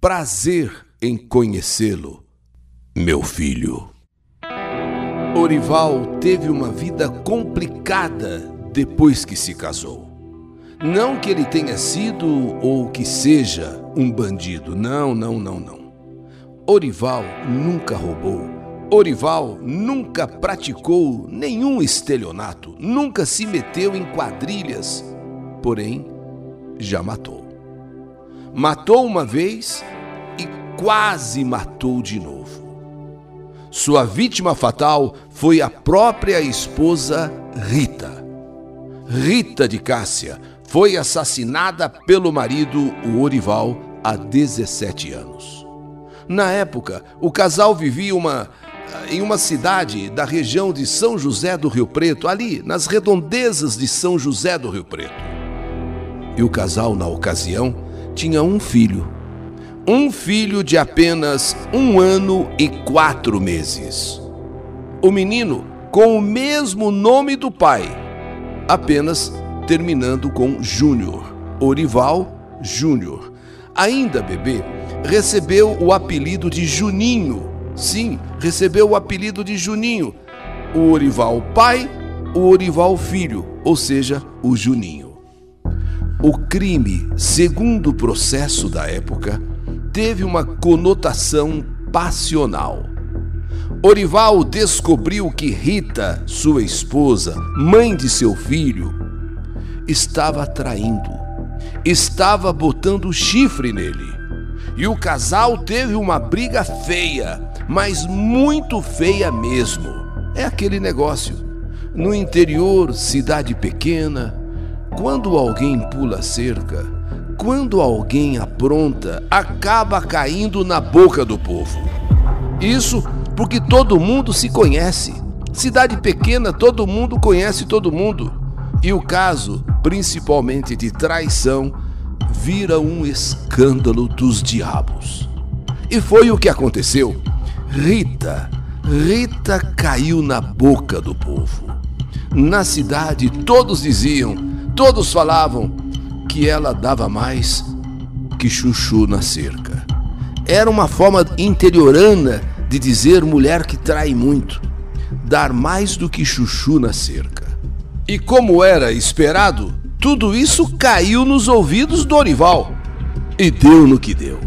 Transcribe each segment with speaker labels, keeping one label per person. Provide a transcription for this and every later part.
Speaker 1: prazer em conhecê-lo, meu filho. Orival teve uma vida complicada depois que se casou. Não que ele tenha sido ou que seja um bandido, não, não, não, não. Orival nunca roubou. Orival nunca praticou nenhum estelionato, nunca se meteu em quadrilhas, porém já matou. Matou uma vez e quase matou de novo. Sua vítima fatal foi a própria esposa Rita. Rita de Cássia foi assassinada pelo marido, o Orival, há 17 anos. Na época, o casal vivia uma, em uma cidade da região de São José do Rio Preto, ali nas redondezas de São José do Rio Preto. E o casal, na ocasião, tinha um filho um filho de apenas um ano e quatro meses. O menino com o mesmo nome do pai, apenas terminando com Júnior, Orival Júnior. Ainda bebê, recebeu o apelido de Juninho. Sim, recebeu o apelido de Juninho. O Orival pai, o Orival filho, ou seja, o Juninho. O crime, segundo o processo da época, teve uma conotação passional. Orival descobriu que Rita, sua esposa, mãe de seu filho, estava traindo, estava botando chifre nele. E o casal teve uma briga feia, mas muito feia mesmo. É aquele negócio. No interior, cidade pequena, quando alguém pula cerca, quando alguém apronta, acaba caindo na boca do povo. Isso porque todo mundo se conhece. Cidade pequena, todo mundo conhece todo mundo. E o caso, principalmente de traição, vira um escândalo dos diabos. E foi o que aconteceu. Rita, Rita caiu na boca do povo. Na cidade, todos diziam, todos falavam: que ela dava mais que chuchu na cerca. Era uma forma interiorana de dizer mulher que trai muito, dar mais do que chuchu na cerca. E como era esperado, tudo isso caiu nos ouvidos do Orival. E deu no que deu.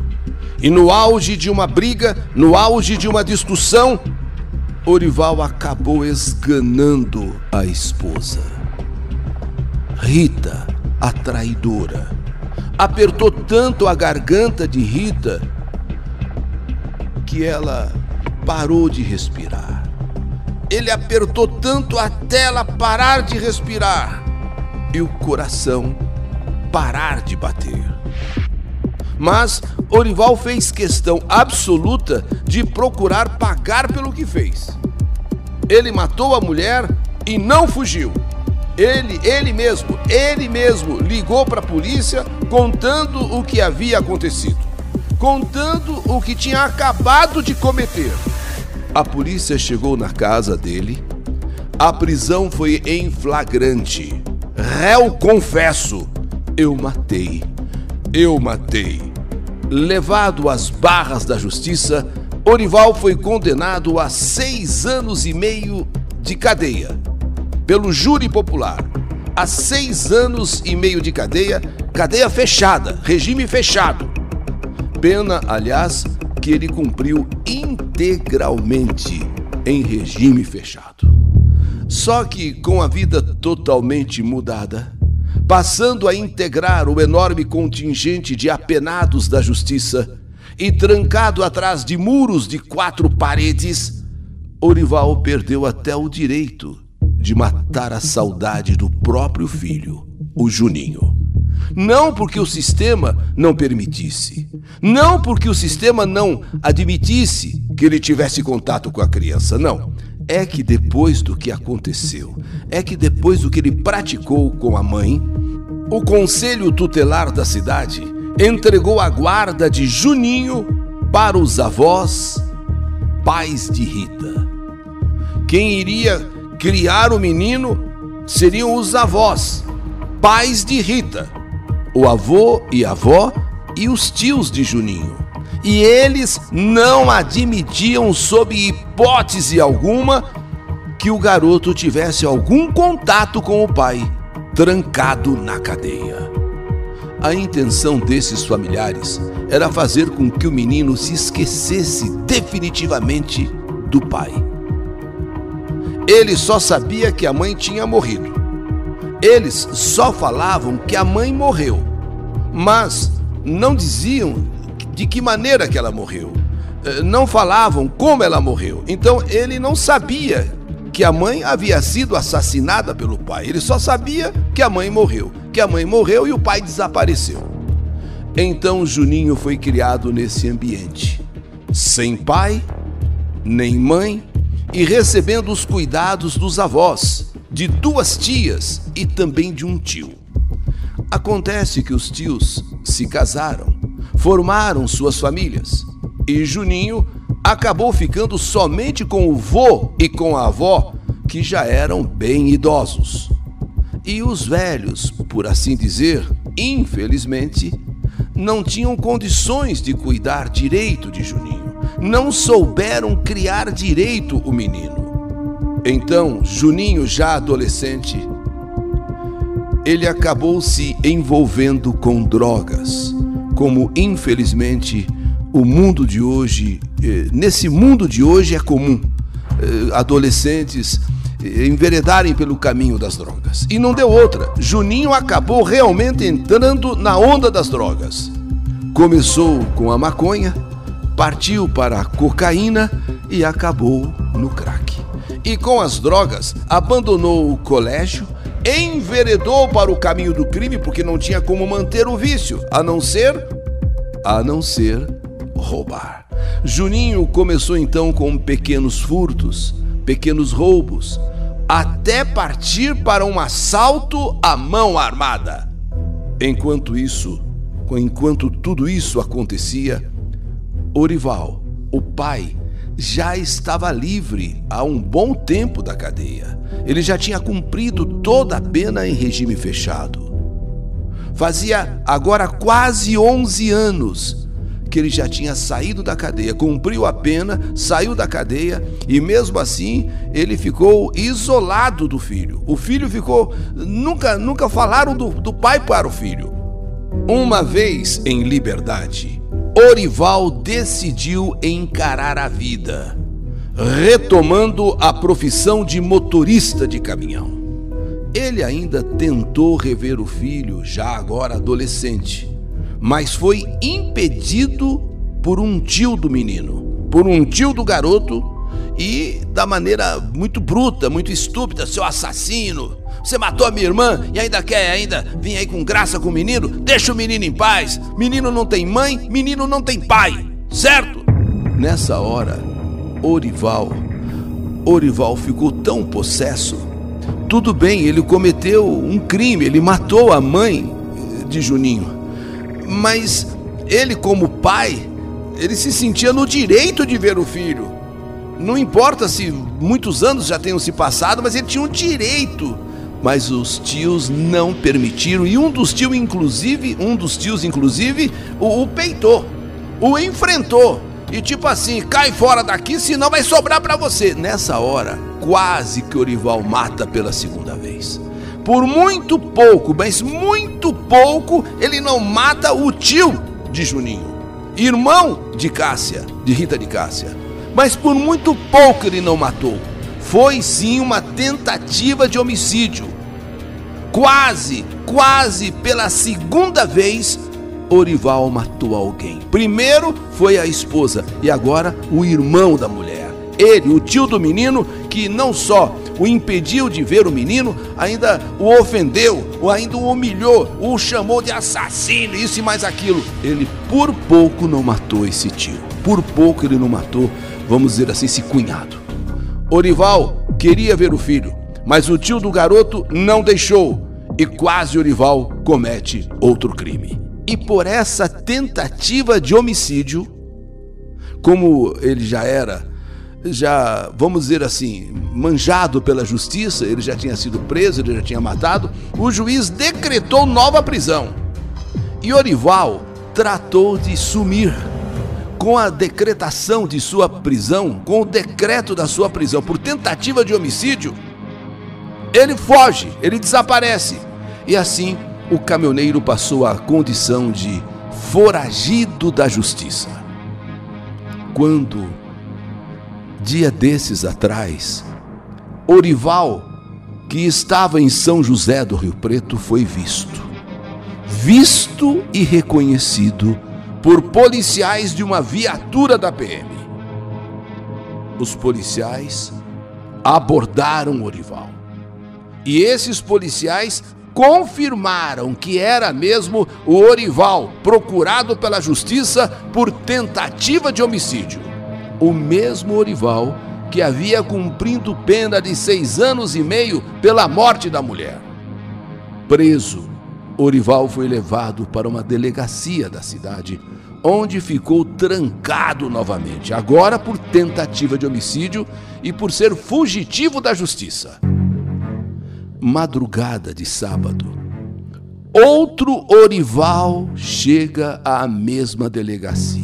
Speaker 1: E no auge de uma briga, no auge de uma discussão, Orival acabou esganando a esposa. Rita a traidora. Apertou tanto a garganta de Rita que ela parou de respirar. Ele apertou tanto até ela parar de respirar e o coração parar de bater. Mas Orival fez questão absoluta de procurar pagar pelo que fez. Ele matou a mulher e não fugiu. Ele, ele mesmo, ele mesmo ligou para a polícia contando o que havia acontecido, contando o que tinha acabado de cometer. A polícia chegou na casa dele. A prisão foi em flagrante. Réu confesso, eu matei. Eu matei. Levado às barras da justiça, Orival foi condenado a seis anos e meio de cadeia pelo júri popular a seis anos e meio de cadeia, cadeia fechada, regime fechado. Pena, aliás, que ele cumpriu integralmente em regime fechado. Só que com a vida totalmente mudada, passando a integrar o enorme contingente de apenados da justiça e trancado atrás de muros de quatro paredes, Orival perdeu até o direito de matar a saudade do próprio filho, o Juninho. Não porque o sistema não permitisse, não porque o sistema não admitisse que ele tivesse contato com a criança, não. É que depois do que aconteceu, é que depois do que ele praticou com a mãe, o conselho tutelar da cidade entregou a guarda de Juninho para os avós, pais de Rita. Quem iria criar o menino seriam os avós, pais de Rita. O avô e avó e os tios de Juninho. E eles não admitiam, sob hipótese alguma, que o garoto tivesse algum contato com o pai, trancado na cadeia. A intenção desses familiares era fazer com que o menino se esquecesse definitivamente do pai. Ele só sabia que a mãe tinha morrido. Eles só falavam que a mãe morreu, mas não diziam de que maneira que ela morreu. Eh, não falavam como ela morreu. Então ele não sabia que a mãe havia sido assassinada pelo pai. Ele só sabia que a mãe morreu, que a mãe morreu e o pai desapareceu. Então Juninho foi criado nesse ambiente, sem pai, nem mãe e recebendo os cuidados dos avós, de duas tias e também de um tio. Acontece que os tios se casaram, formaram suas famílias e Juninho acabou ficando somente com o vô e com a avó, que já eram bem idosos. E os velhos, por assim dizer, infelizmente, não tinham condições de cuidar direito de Juninho não souberam criar direito o menino. Então, Juninho, já adolescente, ele acabou se envolvendo com drogas, como infelizmente o mundo de hoje, eh, nesse mundo de hoje é comum eh, adolescentes eh, enveredarem pelo caminho das drogas. E não deu outra. Juninho acabou realmente entrando na onda das drogas. Começou com a maconha, partiu para a cocaína e acabou no crack. E com as drogas, abandonou o colégio, enveredou para o caminho do crime porque não tinha como manter o vício, a não ser a não ser roubar. Juninho começou então com pequenos furtos, pequenos roubos, até partir para um assalto à mão armada. Enquanto isso, enquanto tudo isso acontecia, Orival, o pai, já estava livre há um bom tempo da cadeia. Ele já tinha cumprido toda a pena em regime fechado. Fazia agora quase 11 anos que ele já tinha saído da cadeia, cumpriu a pena, saiu da cadeia e mesmo assim ele ficou isolado do filho. O filho ficou. Nunca, nunca falaram do, do pai para o filho. Uma vez em liberdade, Orival decidiu encarar a vida, retomando a profissão de motorista de caminhão. Ele ainda tentou rever o filho, já agora adolescente, mas foi impedido por um tio do menino, por um tio do garoto e da maneira muito bruta, muito estúpida, seu assassino. Você matou a minha irmã e ainda quer ainda vir aí com graça com o menino? Deixa o menino em paz. Menino não tem mãe, menino não tem pai, certo? Nessa hora, Orival, Orival ficou tão possesso. Tudo bem, ele cometeu um crime, ele matou a mãe de Juninho. Mas ele como pai, ele se sentia no direito de ver o filho. Não importa se muitos anos já tenham se passado, mas ele tinha um direito. Mas os tios não permitiram e um dos tios inclusive, um dos tios inclusive, o, o peitou, o enfrentou. E tipo assim, cai fora daqui, senão vai sobrar para você. Nessa hora, quase que Orival mata pela segunda vez. Por muito pouco, mas muito pouco, ele não mata o tio de Juninho, irmão de Cássia, de Rita de Cássia mas por muito pouco ele não matou. Foi sim uma tentativa de homicídio. Quase, quase pela segunda vez, Orival matou alguém. Primeiro foi a esposa e agora o irmão da mulher. Ele, o tio do menino, que não só o impediu de ver o menino, ainda o ofendeu, ou ainda o humilhou, o chamou de assassino, isso e mais aquilo. Ele por pouco não matou esse tio. Por pouco ele não matou vamos dizer assim, esse cunhado. Orival queria ver o filho, mas o tio do garoto não deixou e quase Orival comete outro crime. E por essa tentativa de homicídio, como ele já era, já, vamos dizer assim, manjado pela justiça, ele já tinha sido preso, ele já tinha matado, o juiz decretou nova prisão. E Orival tratou de sumir com a decretação de sua prisão, com o decreto da sua prisão por tentativa de homicídio, ele foge, ele desaparece. E assim o caminhoneiro passou à condição de foragido da justiça. Quando, dia desses atrás, Orival, que estava em São José do Rio Preto, foi visto. Visto e reconhecido por policiais de uma viatura da PM. Os policiais abordaram Orival. E esses policiais confirmaram que era mesmo o Orival, procurado pela justiça por tentativa de homicídio. O mesmo Orival que havia cumprido pena de seis anos e meio pela morte da mulher. Preso Orival foi levado para uma delegacia da cidade, onde ficou trancado novamente, agora por tentativa de homicídio e por ser fugitivo da justiça. Madrugada de sábado, outro Orival chega à mesma delegacia.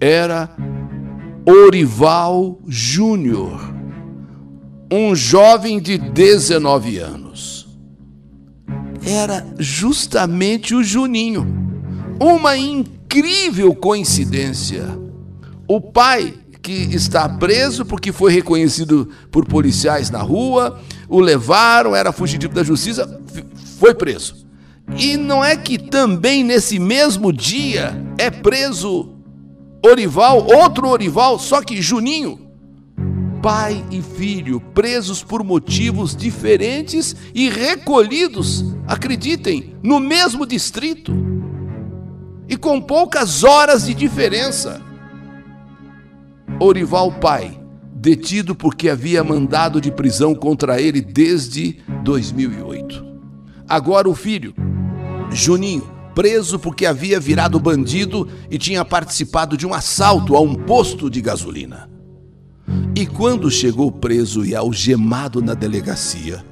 Speaker 1: Era Orival Júnior, um jovem de 19 anos era justamente o Juninho. Uma incrível coincidência. O pai que está preso porque foi reconhecido por policiais na rua, o levaram, era fugitivo da justiça, foi preso. E não é que também nesse mesmo dia é preso Orival, outro Orival, só que Juninho pai e filho presos por motivos diferentes e recolhidos, acreditem, no mesmo distrito e com poucas horas de diferença. Orival pai, detido porque havia mandado de prisão contra ele desde 2008. Agora o filho, Juninho, preso porque havia virado bandido e tinha participado de um assalto a um posto de gasolina. E quando chegou preso e algemado na delegacia,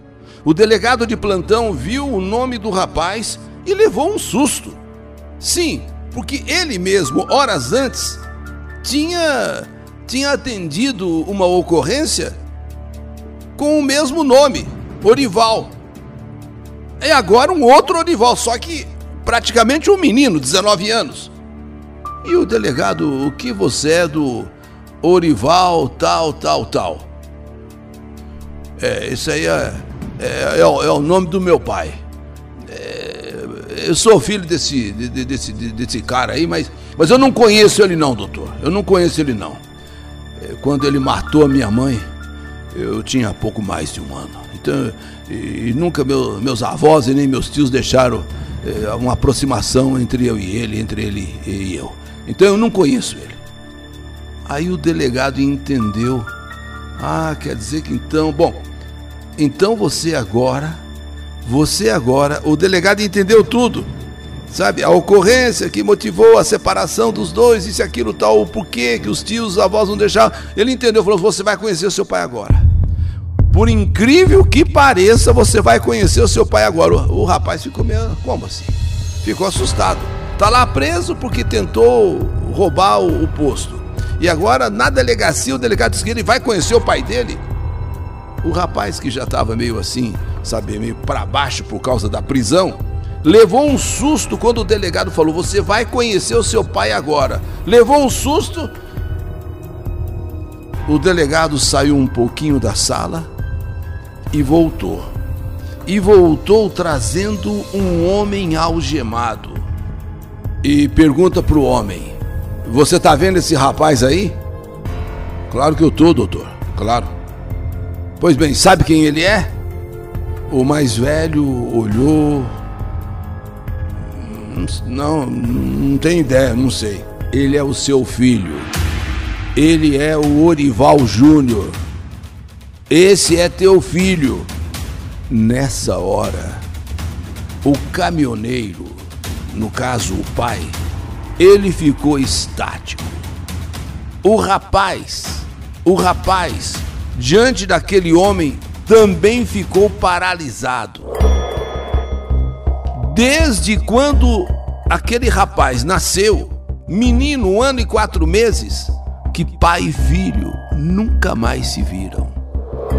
Speaker 1: o delegado de plantão viu o nome do rapaz e levou um susto. Sim, porque ele mesmo, horas antes, tinha, tinha atendido uma ocorrência com o mesmo nome, Orival. É agora um outro Orival, só que praticamente um menino, 19 anos. E o delegado, o que você é do Orival, tal, tal, tal. É, isso aí é, é, é, o, é o nome do meu pai. É, eu sou filho desse, de, desse, desse cara aí, mas, mas eu não conheço ele não, doutor. Eu não conheço ele não. Quando ele matou a minha mãe, eu tinha pouco mais de um ano. Então, e, e nunca meu, meus avós e nem meus tios deixaram é, uma aproximação entre eu e ele, entre ele e eu. Então eu não conheço ele. Aí o delegado entendeu. Ah, quer dizer que então, bom, então você agora, você agora, o delegado entendeu tudo. Sabe, a ocorrência que motivou a separação dos dois, isso e aquilo tal, o porquê que os tios, os avós não deixavam. Ele entendeu, falou: "Você vai conhecer o seu pai agora". Por incrível que pareça, você vai conhecer o seu pai agora. O, o rapaz ficou meio, como assim? Ficou assustado. Tá lá preso porque tentou roubar o, o posto. E agora, na delegacia, o delegado disse que ele vai conhecer o pai dele. O rapaz que já estava meio assim, sabe, meio para baixo por causa da prisão, levou um susto quando o delegado falou: Você vai conhecer o seu pai agora. Levou um susto. O delegado saiu um pouquinho da sala e voltou. E voltou trazendo um homem algemado. E pergunta para o homem: você tá vendo esse rapaz aí? Claro que eu tô, doutor. Claro. Pois bem, sabe quem ele é? O mais velho olhou. Não, não tem ideia, não sei. Ele é o seu filho. Ele é o Orival Júnior. Esse é teu filho. Nessa hora, o caminhoneiro, no caso o pai, ele ficou estático. O rapaz, o rapaz, diante daquele homem, também ficou paralisado. Desde quando aquele rapaz nasceu, menino, um ano e quatro meses, que pai e filho nunca mais se viram.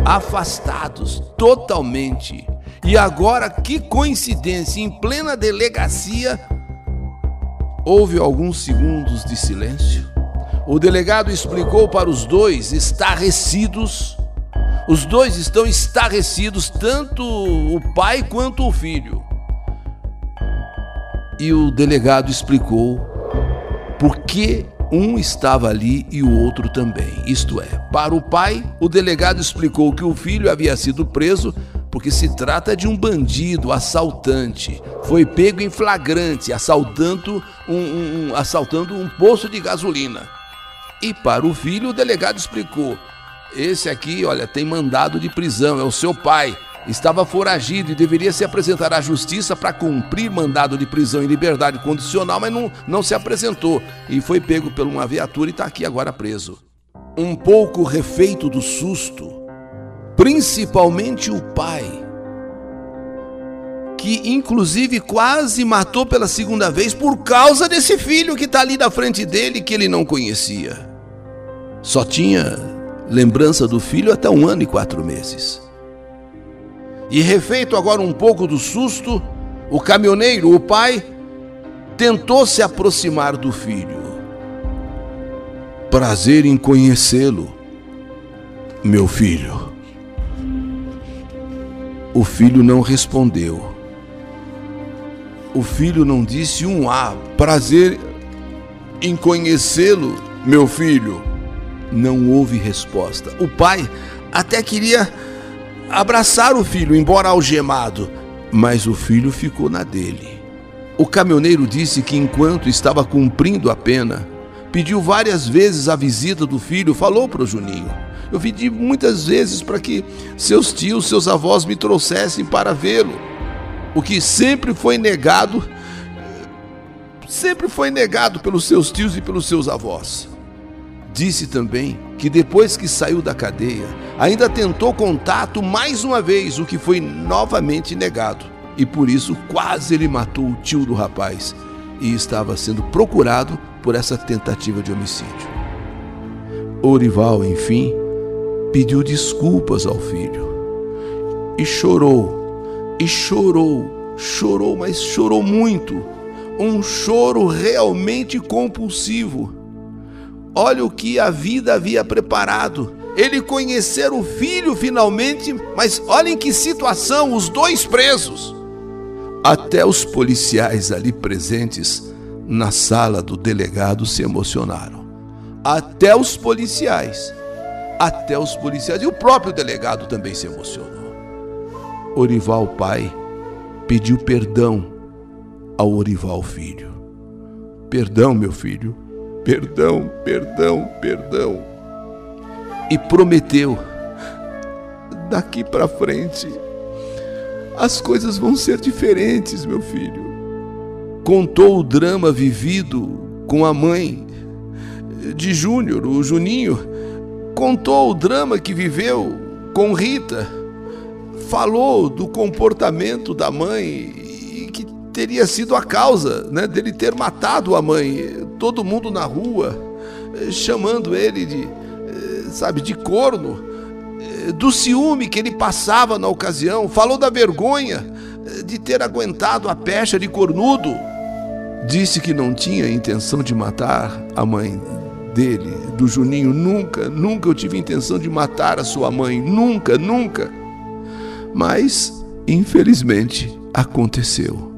Speaker 1: Afastados totalmente. E agora, que coincidência, em plena delegacia, houve alguns segundos de silêncio. O delegado explicou para os dois, estarrecidos, os dois estão estarrecidos, tanto o pai quanto o filho. E o delegado explicou por que um estava ali e o outro também. Isto é, para o pai, o delegado explicou que o filho havia sido preso porque se trata de um bandido, assaltante. Foi pego em flagrante, assaltando um, um, um, assaltando um poço de gasolina. E para o filho, o delegado explicou: esse aqui, olha, tem mandado de prisão, é o seu pai estava foragido e deveria se apresentar à justiça para cumprir mandado de prisão em liberdade condicional, mas não, não se apresentou e foi pego por uma viatura e está aqui agora preso. Um pouco refeito do susto, principalmente o pai, que inclusive quase matou pela segunda vez por causa desse filho que está ali na frente dele que ele não conhecia. Só tinha lembrança do filho até um ano e quatro meses. E refeito agora um pouco do susto, o caminhoneiro, o pai, tentou se aproximar do filho. Prazer em conhecê-lo, meu filho. O filho não respondeu. O filho não disse um A. Prazer em conhecê-lo, meu filho. Não houve resposta. O pai até queria abraçar o filho, embora algemado, mas o filho ficou na dele. O caminhoneiro disse que enquanto estava cumprindo a pena, pediu várias vezes a visita do filho, falou para o Juninho. Eu pedi muitas vezes para que seus tios, seus avós me trouxessem para vê-lo. O que sempre foi negado, sempre foi negado pelos seus tios e pelos seus avós. Disse também que depois que saiu da cadeia, ainda tentou contato mais uma vez, o que foi novamente negado. E por isso quase ele matou o tio do rapaz e estava sendo procurado por essa tentativa de homicídio. Orival, enfim, pediu desculpas ao filho e chorou, e chorou, chorou, mas chorou muito. Um choro realmente compulsivo Olha o que a vida havia preparado. Ele conhecer o filho finalmente, mas olhem que situação, os dois presos. Até os policiais ali presentes na sala do delegado se emocionaram. Até os policiais. Até os policiais. E o próprio delegado também se emocionou. Orival, pai, pediu perdão ao Orival, filho. Perdão, meu filho perdão, perdão, perdão. E prometeu: daqui para frente as coisas vão ser diferentes, meu filho. Contou o drama vivido com a mãe de Júnior, o Juninho. Contou o drama que viveu com Rita. Falou do comportamento da mãe que teria sido a causa né, dele ter matado a mãe todo mundo na rua eh, chamando ele de, eh, sabe, de corno, eh, do ciúme que ele passava na ocasião, falou da vergonha de ter aguentado a pecha de cornudo. Disse que não tinha intenção de matar a mãe dele, do Juninho. Nunca, nunca eu tive intenção de matar a sua mãe. Nunca, nunca. Mas, infelizmente, aconteceu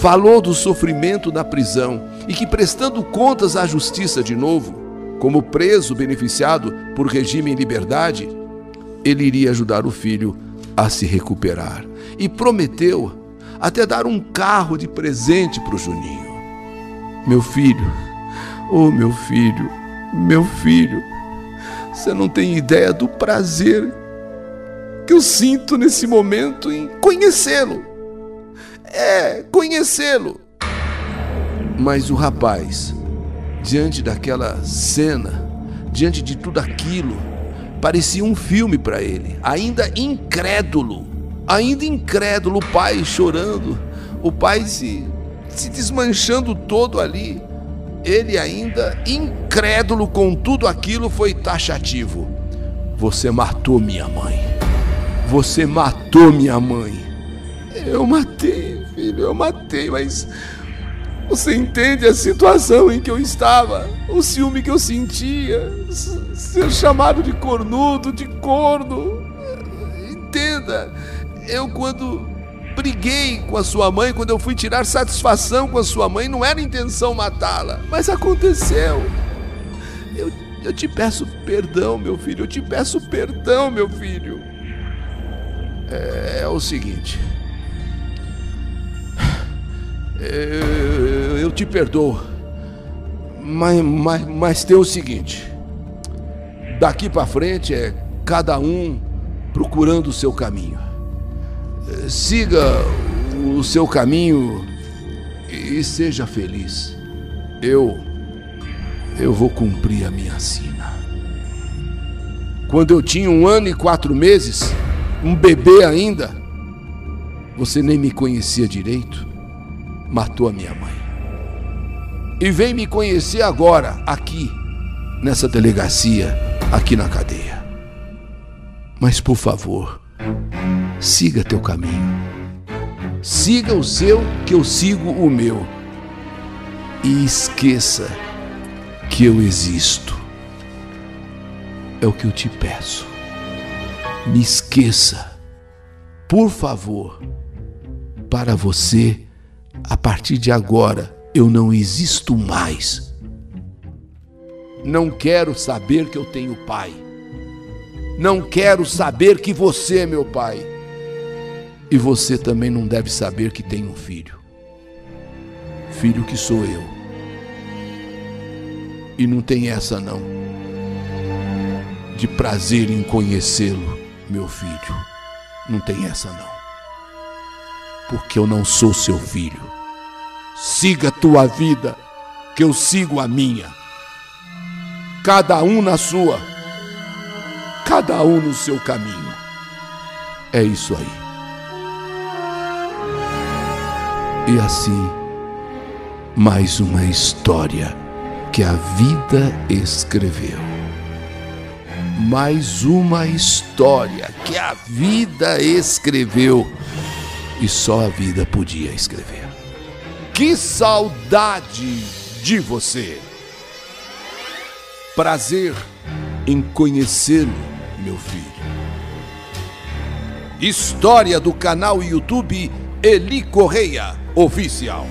Speaker 1: falou do sofrimento na prisão e que, prestando contas à justiça de novo, como preso beneficiado por regime em liberdade, ele iria ajudar o filho a se recuperar. E prometeu até dar um carro de presente para o Juninho. Meu filho, oh meu filho, meu filho, você não tem ideia do prazer que eu sinto nesse momento em conhecê-lo é conhecê-lo. Mas o rapaz, diante daquela cena, diante de tudo aquilo, parecia um filme para ele, ainda incrédulo, ainda incrédulo, o pai chorando, o pai se se desmanchando todo ali. Ele ainda, incrédulo com tudo aquilo, foi taxativo. Você matou minha mãe. Você matou minha mãe. Eu matei, filho, eu matei, mas você entende a situação em que eu estava, o ciúme que eu sentia, ser chamado de cornudo, de corno. Entenda, eu quando briguei com a sua mãe, quando eu fui tirar satisfação com a sua mãe, não era intenção matá-la, mas aconteceu. Eu, eu te peço perdão, meu filho, eu te peço perdão, meu filho. É, é o seguinte. Eu, eu te perdoo, mas, mas, mas tem o seguinte: daqui para frente é cada um procurando o seu caminho siga o seu caminho e seja feliz. Eu, eu vou cumprir a minha sina. Quando eu tinha um ano e quatro meses, um bebê ainda, você nem me conhecia direito, matou a minha mãe. E vem me conhecer agora, aqui, nessa delegacia, aqui na cadeia. Mas por favor, siga teu caminho. Siga o seu, que eu sigo o meu. E esqueça que eu existo. É o que eu te peço. Me esqueça, por favor, para você, a partir de agora, eu não existo mais. Não quero saber que eu tenho pai. Não quero saber que você é meu pai. E você também não deve saber que tem um filho. Filho que sou eu. E não tem essa não. De prazer em conhecê-lo, meu filho. Não tem essa não. Porque eu não sou seu filho. Siga tua vida, que eu sigo a minha. Cada um na sua cada um no seu caminho. É isso aí. E assim, mais uma história que a vida escreveu. Mais uma história que a vida escreveu e só a vida podia escrever. Que saudade de você! Prazer em conhecê-lo meu filho. História do canal YouTube Eli Correia Oficial.